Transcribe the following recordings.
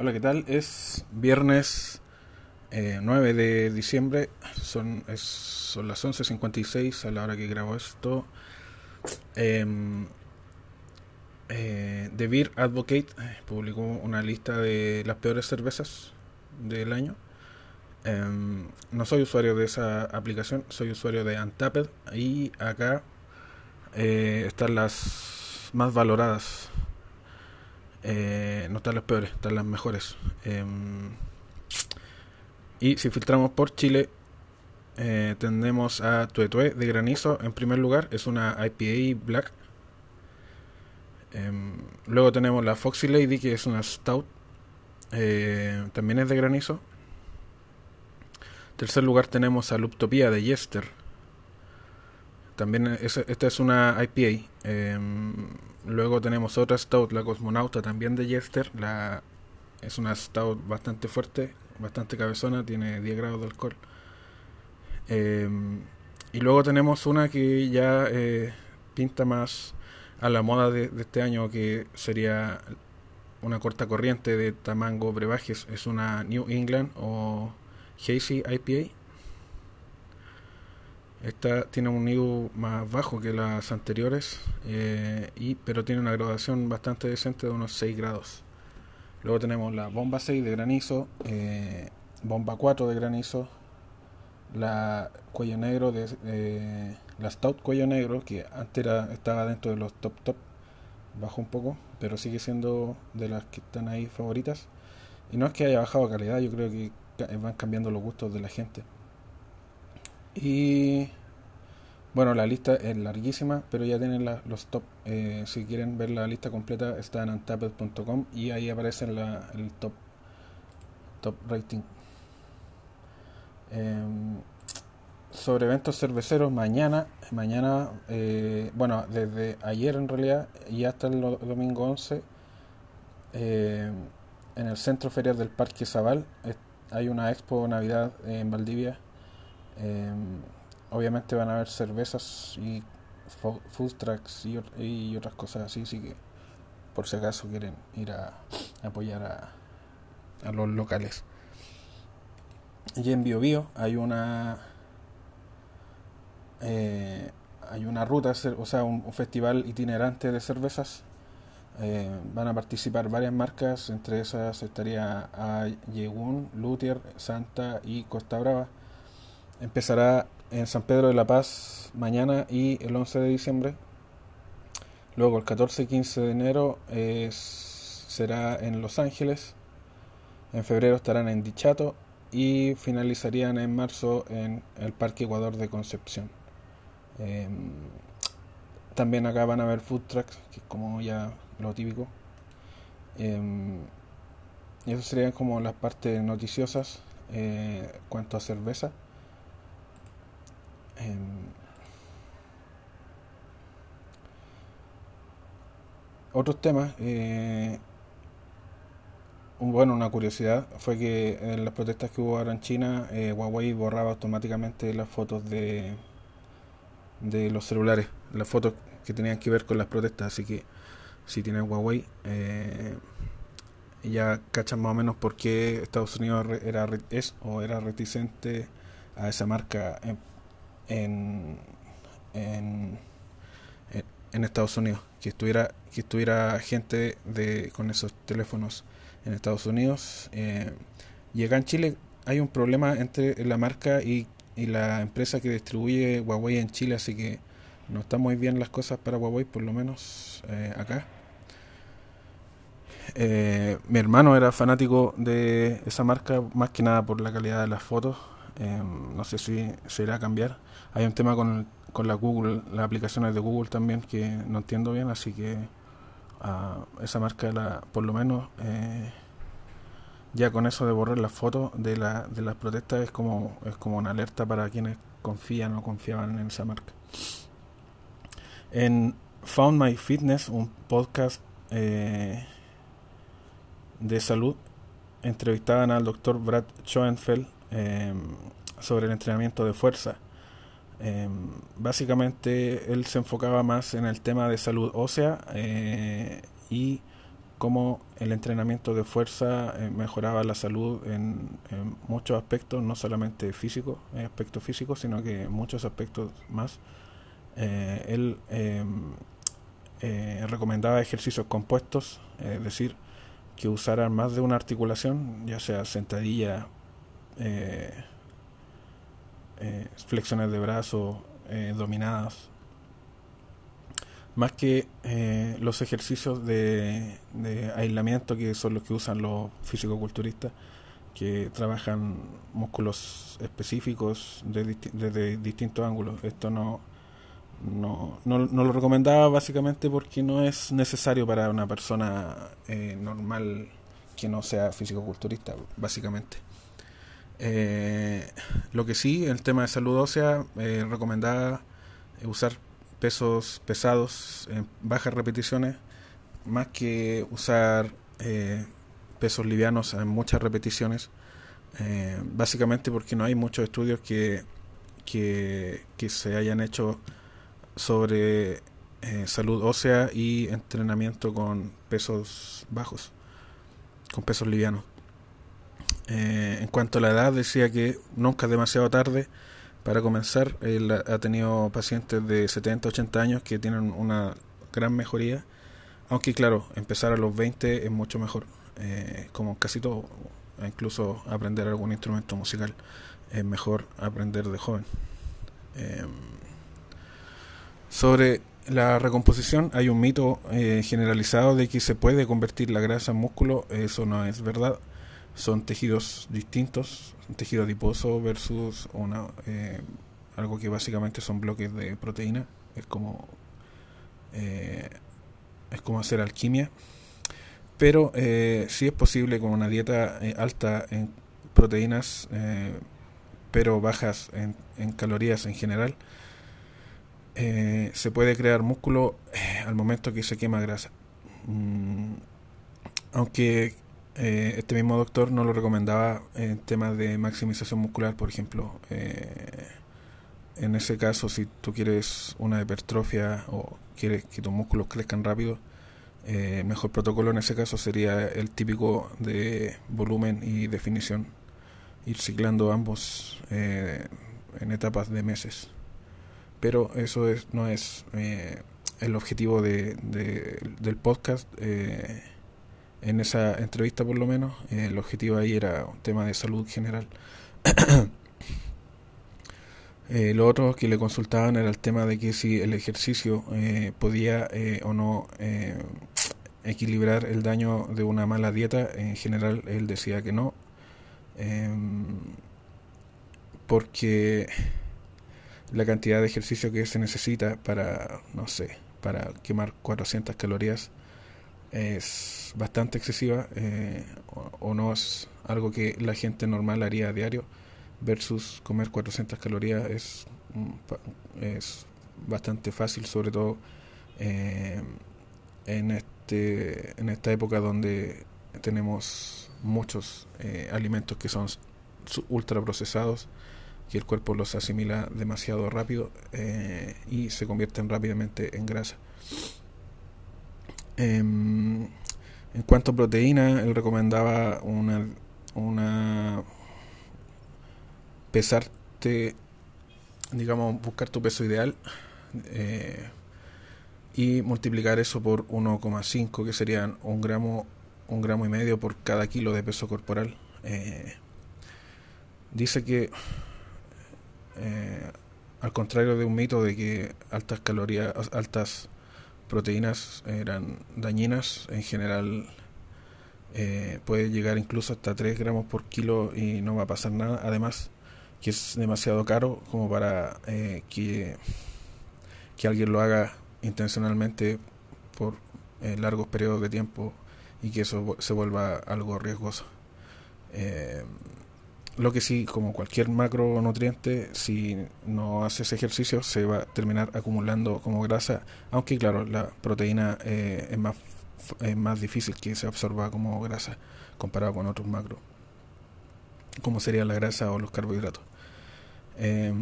Hola, ¿qué tal? Es viernes eh, 9 de diciembre, son, es, son las 11.56 a la hora que grabo esto. Eh, eh, The Beer Advocate eh, publicó una lista de las peores cervezas del año. Em, no soy usuario de esa aplicación, soy usuario de Untapped y acá eh, están las más valoradas eh, no están las peores, están las mejores. Eh, y si filtramos por Chile, eh, tenemos a Tuetue de granizo en primer lugar, es una IPA Black. Em, luego tenemos la Foxy Lady, que es una Stout, eh, también es de granizo. tercer lugar tenemos a Luptopia de Yester. También es, esta es una IPA. Eh, luego tenemos otra Stout, la Cosmonauta, también de Jester. La, es una Stout bastante fuerte, bastante cabezona, tiene 10 grados de alcohol. Eh, y luego tenemos una que ya eh, pinta más a la moda de, de, este año, que sería una corta corriente de Tamango Brebajes. Es una New England o Hazy IPA. Esta tiene un nido más bajo que las anteriores, eh, y, pero tiene una graduación bastante decente de unos 6 grados. Luego tenemos la bomba 6 de granizo, eh, bomba 4 de granizo, la cuello negro de eh, la stout cuello negro que antes era, estaba dentro de los top top, bajó un poco, pero sigue siendo de las que están ahí favoritas. Y no es que haya bajado calidad, yo creo que van cambiando los gustos de la gente. Y bueno, la lista es larguísima, pero ya tienen la, los top. Eh, si quieren ver la lista completa, está en untapped.com y ahí aparece la, el top, top rating. Eh, sobre eventos cerveceros, mañana, mañana, eh, bueno, desde ayer en realidad y hasta el domingo 11, eh, en el centro ferial del Parque Zabal hay una expo Navidad en Valdivia. Eh, obviamente van a haber cervezas y food trucks y, otras cosas así, así que por si acaso quieren ir a, apoyar a, a, los locales. Y en Bio, Bio hay una eh, hay una ruta, o sea, un, un festival itinerante de cervezas. Eh, van a participar varias marcas, entre esas estaría Yegun, Luthier, Santa y Costa Brava. Empezará en San Pedro de la Paz mañana y el 11 de diciembre. Luego el 14 y 15 de enero es, será en Los Ángeles. En febrero estarán en Dichato y finalizarían en marzo en el Parque Ecuador de Concepción. Eh, también acá van a haber food trucks, que es como ya lo típico. Eh, y eso serían como las partes noticiosas eh, cuanto a cerveza. Eh, otros temas, eh, bueno, una curiosidad fue que en las protestas que hubo ahora en China, eh, Huawei borraba automáticamente las fotos de, de los celulares, las fotos que tenían que ver con las protestas, así que si tienen Huawei, eh, ya cachan más o menos por qué Estados Unidos era, es o era reticente a esa marca en, en, en, en Estados Unidos, que estuviera, que estuviera gente de, con esos teléfonos en Estados Unidos. Eh, y acá en Chile hay un problema entre la marca y, y, la empresa que distribuye Huawei en Chile, así que no están muy bien las cosas para Huawei, por lo menos eh, acá. Eh, mi hermano era fanático de esa marca, más que nada por la calidad de las fotos. Eh, no sé si se irá a cambiar. Hay un tema con, con la Google, las aplicaciones de Google también que no entiendo bien, así que uh, esa marca, la, por lo menos, eh, ya con eso de borrar las fotos de, la, de las protestas es como, es como una alerta para quienes confían o confiaban en esa marca. En Found My Fitness, un podcast eh, de salud, entrevistaban al doctor Brad Schoenfeld eh, sobre el entrenamiento de fuerza. Eh, básicamente él se enfocaba más en el tema de salud ósea eh, y cómo el entrenamiento de fuerza eh, mejoraba la salud en, muchos aspectos, no solamente físicos, aspectos físicos, sino que muchos aspectos más. Eh, él em, eh, recomendaba ejercicios compuestos, es decir, que usaran más de una articulación, ya sea sentadilla, flexiones de brazo, dominadas, más que eh, los ejercicios de, aislamiento que son los que usan los físico-culturistas, que trabajan músculos específicos desde distintos ángulos. Esto no, no, no, lo recomendaba básicamente porque no es necesario para una persona eh, normal que no sea físico-culturista, básicamente. Eh, lo que sí, el tema de salud ósea, recomendaba usar pesos pesados en bajas repeticiones más que usar eh, pesos livianos en muchas repeticiones eh, básicamente porque no hay muchos estudios que, que, se hayan hecho sobre eh, salud ósea y entrenamiento con pesos bajos con pesos livianos en cuanto a la edad decía que nunca es demasiado tarde para comenzar, él ha tenido pacientes de 70, 80 años que tienen una gran mejoría, aunque claro, empezar a los 20 es mucho mejor, eh, como casi todo, incluso aprender algún instrumento musical es mejor aprender de joven. Em, sobre la recomposición hay un mito eh, generalizado de que se puede convertir la grasa en músculo, eso no es verdad son tejidos distintos, un tejido adiposo versus una eh, algo que básicamente son bloques de proteína, es como eh, es como hacer alquimia, pero eh, sí es posible con una dieta eh, alta en proteínas, pero bajas en, en, calorías en general, se puede crear músculo al momento que se quema grasa. Mm, aunque eh, este mismo doctor no lo recomendaba en temas de maximización muscular, por ejemplo. Eh, en ese caso, si tú quieres una hipertrofia o quieres que tus músculos crezcan rápido, eh, mejor protocolo en ese caso sería el típico de volumen y definición. Ir ciclando ambos en etapas de meses. Pero eso es, no es el objetivo de, del podcast en esa entrevista por lo menos, eh, el objetivo ahí era un tema de salud general. eh, lo otro que le consultaban era el tema de que si el ejercicio eh, podía eh, o no equilibrar el daño de una mala dieta. En general él decía que no, em, porque la cantidad de ejercicio que se necesita para, no sé, para quemar 400 calorías es bastante excesiva eh, o, no es algo que la gente normal haría a diario versus comer 400 calorías es, es bastante fácil sobre todo eh, en este en esta época donde tenemos muchos eh, alimentos que son ultra procesados que el cuerpo los asimila demasiado rápido y se convierten rápidamente en grasa Em, en cuanto a proteína, él recomendaba una, una pesarte, digamos, buscar tu peso ideal eh, y multiplicar eso por 1,5, que serían un gramo, un gramo y medio por cada kilo de peso corporal. Eh, dice que, eh, al contrario de un mito de que altas calorías, altas proteínas eran dañinas. En general eh, puede llegar incluso hasta 3 gramos por kilo y no va a pasar nada. Además que es demasiado caro como para eh, que, que alguien lo haga intencionalmente por eh, largos periodos de tiempo y que eso se vuelva algo riesgoso. Lo que sí, como cualquier macronutriente, si no haces ejercicio se va a terminar acumulando como grasa, aunque claro, la proteína eh, es, más, es más difícil que se absorba como grasa comparado con otros macros, como sería la grasa o los carbohidratos. Eh,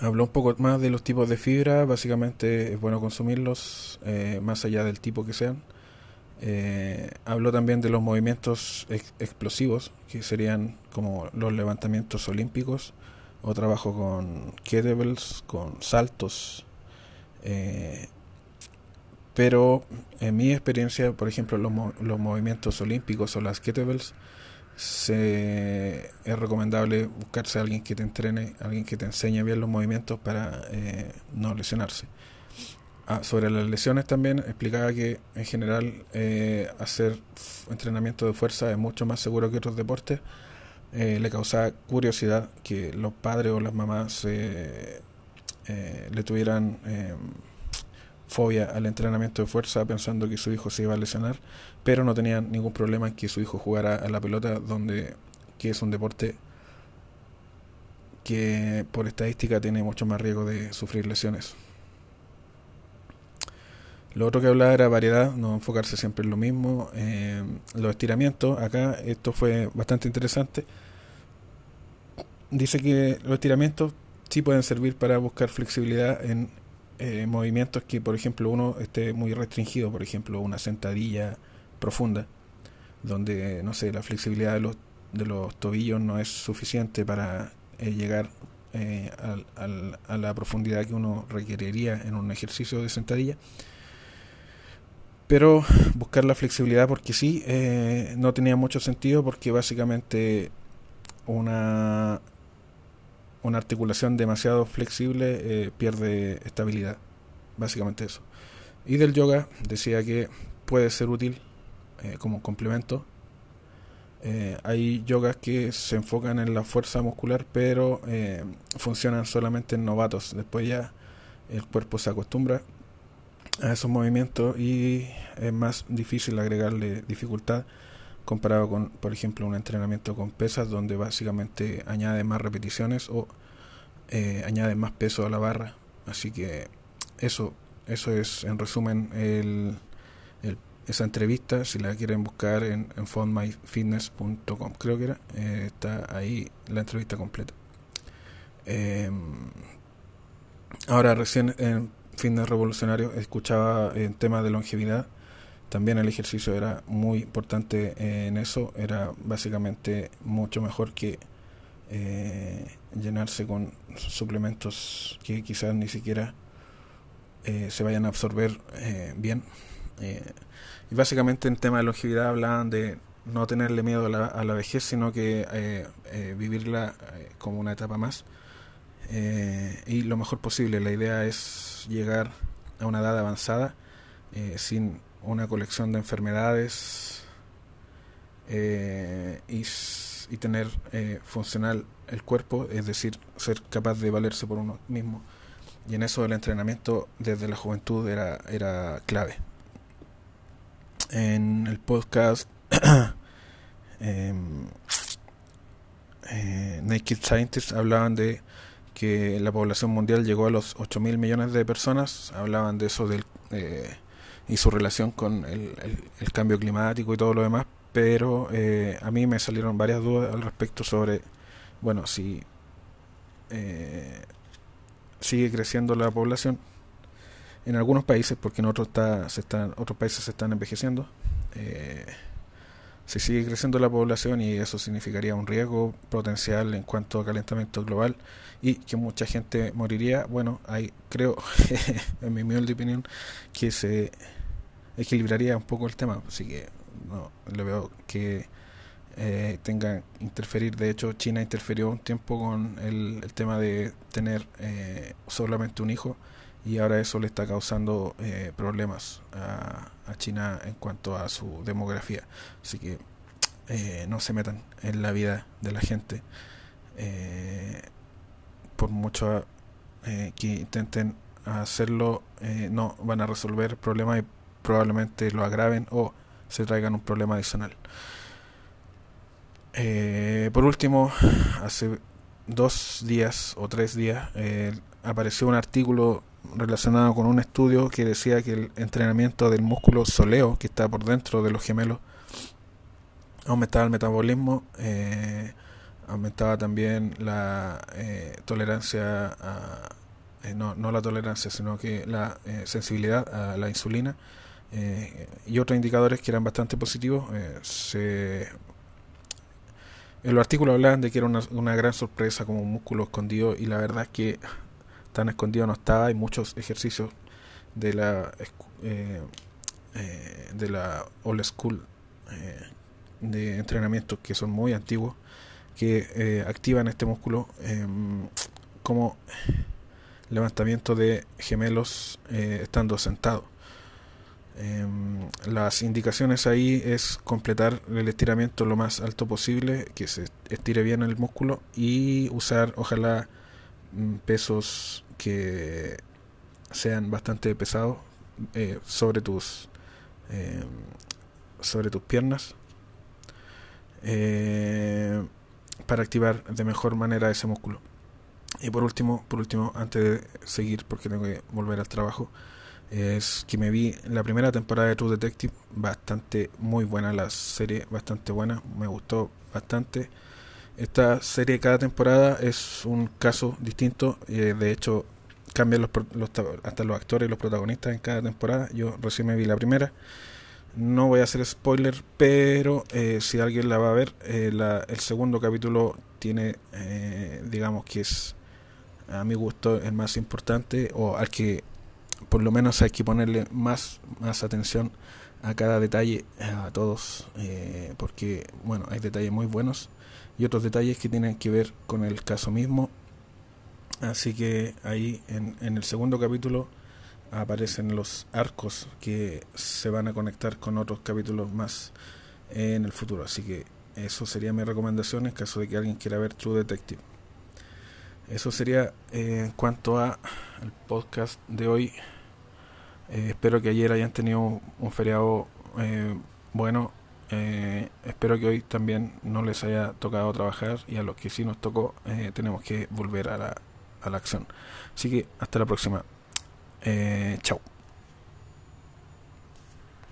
habló un poco más de los tipos de fibra, básicamente es bueno consumirlos, eh, más allá del tipo que sean. Eh, habló también de los movimientos explosivos, que serían como los levantamientos olímpicos, o trabajo con kettlebells, con saltos. Eh, pero en mi experiencia, por ejemplo, los, los movimientos olímpicos o las kettlebells, se, es recomendable buscarse a alguien que te entrene, alguien que te enseñe bien los movimientos para eh, no lesionarse. Ah, sobre las lesiones también explicaba que en general eh, hacer entrenamiento de fuerza es mucho más seguro que otros deportes. Eh, le causaba curiosidad que los padres o las mamás le tuvieran fobia al entrenamiento de fuerza pensando que su hijo se iba a lesionar, pero no tenían ningún problema en que su hijo jugara a la pelota, donde que es un deporte que por estadística tiene mucho más riesgo de sufrir lesiones. Lo otro que hablaba era variedad, no enfocarse siempre en lo mismo. Eh, los estiramientos, acá esto fue bastante interesante. Dice que los estiramientos sí pueden servir para buscar flexibilidad en eh, movimientos que, por ejemplo, uno esté muy restringido, por ejemplo, una sentadilla profunda, donde, no sé, la flexibilidad de los, de los tobillos no es suficiente para eh, llegar eh, a la profundidad que uno requeriría en un ejercicio de sentadilla. Pero buscar la flexibilidad porque sí, no tenía mucho sentido porque básicamente una una articulación demasiado flexible eh, pierde estabilidad. Básicamente eso. Y del yoga decía que puede ser útil eh, como complemento. Eh, hay yogas que se enfocan en la fuerza muscular, pero funcionan solamente en novatos. Después ya el cuerpo se acostumbra a esos movimientos y es más difícil agregarle dificultad comparado con, por ejemplo, un entrenamiento con pesas donde básicamente añade más repeticiones o eh, añade más peso a la barra. Así que eso, eso es en resumen el, esa entrevista. Si la quieren buscar en, en fundmyfitness.com, creo que era, eh, está ahí la entrevista completa. Em, ahora recién en Fitness Revolucionario escuchaba en temas de longevidad también el ejercicio era muy importante en eso, era básicamente mucho mejor que eh, llenarse con suplementos que quizás ni siquiera eh, se vayan a absorber eh, bien. y básicamente en tema de longevidad hablaban de no tenerle miedo a la, a la vejez, sino que vivirla como una etapa más. Y lo mejor posible, la idea es llegar a una edad avanzada sin una colección de enfermedades eh, y, y, tener eh, funcional el cuerpo, es decir, ser capaz de valerse por uno mismo. Y en eso el entrenamiento desde la juventud era, era clave. En el podcast em, eh, Naked Scientists hablaban de que la población mundial llegó a los 8 mil millones de personas, hablaban de eso del y su relación con el, el, cambio climático y todo lo demás, pero eh, a mí me salieron varias dudas al respecto sobre, bueno, si eh, sigue creciendo la población en algunos países, porque en otros, está, se están, otros países se están envejeciendo, eh, si sigue creciendo la población y eso significaría un riesgo potencial en cuanto a calentamiento global y que mucha gente moriría, bueno, hay, creo, en mi humilde opinión, que se equilibraría un poco el tema. Así que no le veo que eh, tenga interferir. De hecho, China interfirió un tiempo con el, tema de tener eh, solamente un hijo y ahora eso le está causando eh, problemas a, a, China en cuanto a su demografía. Así que eh, no se metan en la vida de la gente. por mucho que intenten hacerlo, no van a resolver problemas y probablemente lo agraven o se traigan un problema adicional. Eh, por último, hace dos días o tres días eh, apareció un artículo relacionado con un estudio que decía que el entrenamiento del músculo soleo, que está por dentro de los gemelos, aumentaba el metabolismo, eh, aumentaba también la tolerancia a, no, no la tolerancia, sino que la sensibilidad a la insulina y otros indicadores que eran bastante positivos. se en los artículos hablaban de que era una, una, gran sorpresa como un músculo escondido y la verdad es que tan escondido no estaba. Hay muchos ejercicios de la eh, eh, de la old school eh, de entrenamiento que son muy antiguos que activan este músculo em, como levantamiento de gemelos estando sentado Em, las indicaciones ahí es completar el estiramiento lo más alto posible, que se estire bien el músculo y usar ojalá pesos que sean bastante pesados eh, sobre tus em, sobre tus piernas eh, para activar de mejor manera ese músculo y por último por último antes de seguir porque tengo que volver al trabajo es que me vi la primera temporada de True Detective, bastante muy buena la serie, bastante buena, me gustó bastante. Esta serie cada temporada es un caso distinto, eh, de hecho cambian los, hasta los actores y los protagonistas en cada temporada. Yo recién me vi la primera, no voy a hacer spoiler, pero eh, si alguien la va a ver, eh, el segundo capítulo tiene, digamos que es a mi gusto el más importante o al que por lo menos hay que ponerle más, más atención a cada detalle, a todos, eh, porque bueno, hay detalles muy buenos y otros detalles que tienen que ver con el caso mismo. Así que ahí en, el segundo capítulo aparecen los arcos que se van a conectar con otros capítulos más en el futuro. Así que eso sería mi recomendación en caso de que alguien quiera ver True Detective. Eso sería eh, en cuanto a el podcast de hoy. Eh, espero que ayer hayan tenido un feriado eh, bueno. Espero que hoy también no les haya tocado trabajar y a los que sí nos tocó tenemos que volver a la, acción. Así que hasta la próxima. chao.